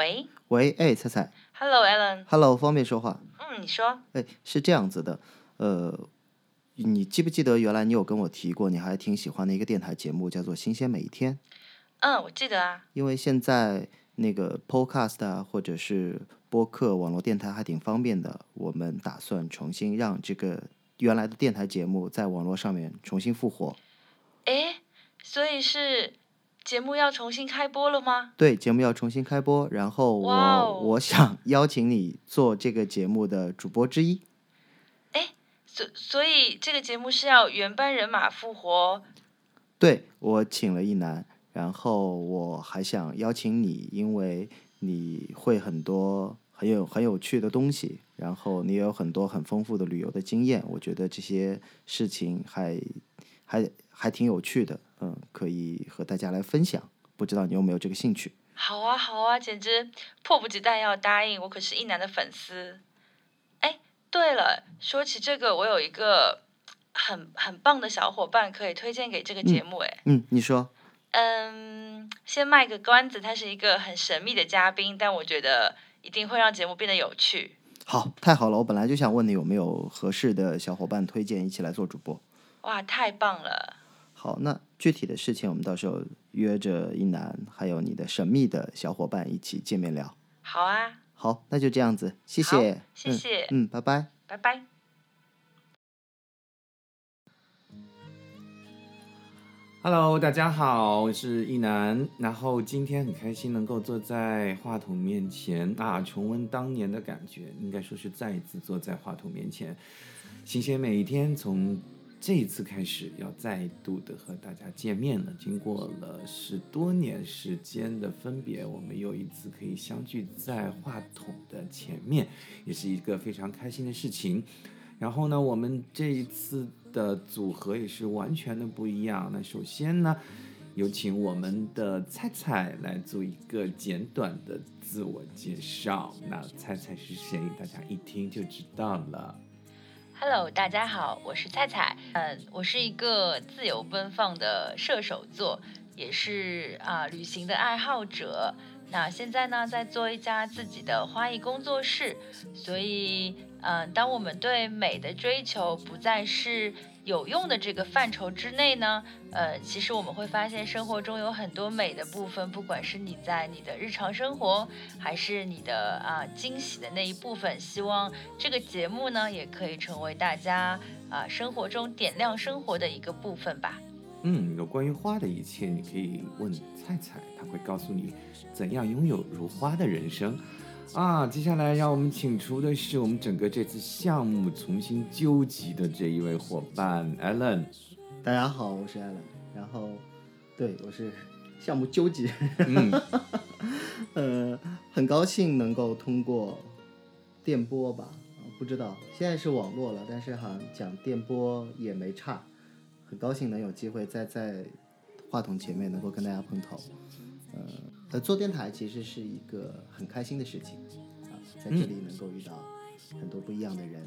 喂喂，哎，菜菜，Hello Alan，，Hello，方便说话？嗯，你说，哎，是这样子的，呃，你记不记得原来你有跟我提过，你还挺喜欢的一个电台节目，叫做《新鲜每一天》？嗯，我记得啊，因为现在那个 Podcast 啊，或者是播客、网络电台还挺方便的，我们打算重新让这个原来的电台节目在网络上面重新复活。哎，所以是节目要重新开播了吗？对，节目要重新开播，然后我、我想邀请你做这个节目的主播之一。哎所所以这个节目是要原班人马复活？对我请了一男，然后我还想邀请你，因为你会很多很有很有趣的东西，然后你也有很多很丰富的旅游的经验，我觉得这些事情还还还挺有趣的，嗯，可以和大家来分享。不知道你有没有这个兴趣？好啊，好啊，简直迫不及待要答应，我可是一男的粉丝。哎，对了，说起这个，我有一个很很棒的小伙伴可以推荐给这个节目，哎、嗯，你说。嗯，先卖个关子，他是一个很神秘的嘉宾，但我觉得一定会让节目变得有趣。好，太好了！我本来就想问你有没有合适的小伙伴推荐一起来做主播。哇，太棒了！好，那具体的事情我们到时候约着一楠还有你的神秘的小伙伴一起见面聊。好啊，好，那就这样子，谢好谢，谢谢嗯，嗯，拜拜。拜拜。Hello，大家好，我是一楠。然后今天很开心能够坐在话筒面前啊，重温当年的感觉，应该说是再一次坐在话筒面前。新鲜每一天，从这一次开始要再度的和大家见面了。经过了十多年时间的分别，我们又一次可以相聚在话筒的前面，也是一个非常开心的事情。然后呢，我们这一次的组合也是完全的不一样。那首先呢，有请我们的菜菜来做一个简短的自我介绍。那菜菜是谁？大家一听就知道了。Hello，大家好，我是菜菜。嗯，我是一个自由奔放的射手座，也是啊、旅行的爱好者。那现在呢，在做一家自己的花艺工作室，所以，嗯，当我们对美的追求不再是有用的这个范畴之内呢，呃，其实我们会发现生活中有很多美的部分，不管是你在你的日常生活，还是你的啊、惊喜的那一部分。希望这个节目呢，也可以成为大家啊、生活中点亮生活的一个部分吧。嗯，有关于花的一切，你可以问菜菜，他会告诉你怎样拥有如花的人生。啊，接下来让我们请出的是我们整个这次项目重新纠集的这一位伙伴 Allen。大家好，我是 Allen 然后对我是项目纠集，嗯，呃，很高兴能够通过电波吧，啊不知道现在是网络了，但是好像讲电波也没差，很高兴能有机会再在话筒前面能够跟大家碰头，呃，呃，做电台其实是一个很开心的事情啊，在这里能够遇到很多不一样的人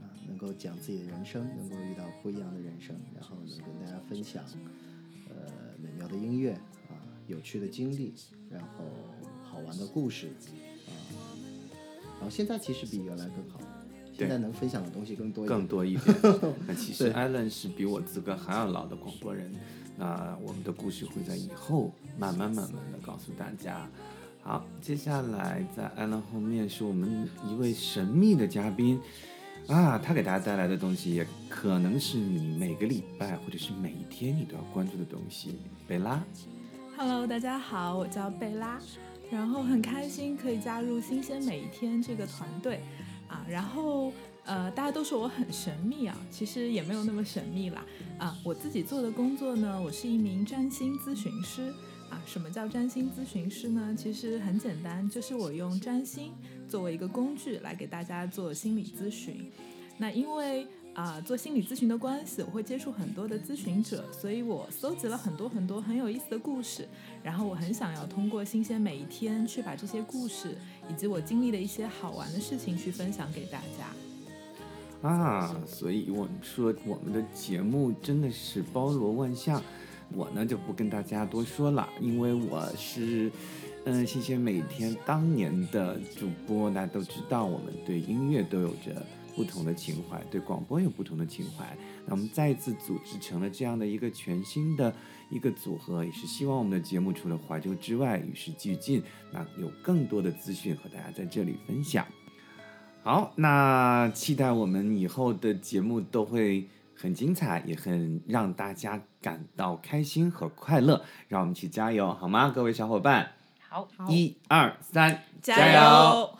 啊，能够讲自己的人生，能够遇到不一样的人生，然后能跟大家分享呃美妙的音乐啊，有趣的经历，然后好玩的故事啊，然后现在其实比原来更好，现在能分享的东西更多一点。更多一点。那其实对 Alan 是比我资格还要老的广播人，那我们的故事会在以后慢慢慢慢的告诉大家。好，接下来在 Alan 后面是我们一位神秘的嘉宾啊，他给大家带来的东西也可能是你每个礼拜或者是每一天你都要关注的东西。贝拉，Hello，大家好，我叫贝拉，然后很开心可以加入新鲜每一天这个团队啊，然后呃，大家都说我很神秘啊，其实也没有那么神秘啦啊，我自己做的工作呢，我是一名占星咨询师啊，什么叫占星咨询师呢？其实很简单，就是我用占星作为一个工具来给大家做心理咨询，那因为。啊、做心理咨询的关系，我会接触很多的咨询者，所以我搜集了很多很多很有意思的故事，然后我很想要通过新鲜每一天去把这些故事以及我经历的一些好玩的事情去分享给大家。啊，所以我们说我们的节目真的是包罗万象。我呢就不跟大家多说了，因为我是，嗯，谢谢每天当年的主播，大家都知道，我们对音乐都有着不同的情怀，对广播有不同的情怀。那我们再次组织成了这样的一个全新的一个组合，也是希望我们的节目除了怀旧之外，与时俱进，那有更多的资讯和大家在这里分享。好，那期待我们以后的节目都会很精彩，也很让大家感到开心和快乐。让我们一起加油，好吗，各位小伙伴？好，一二三，加油！油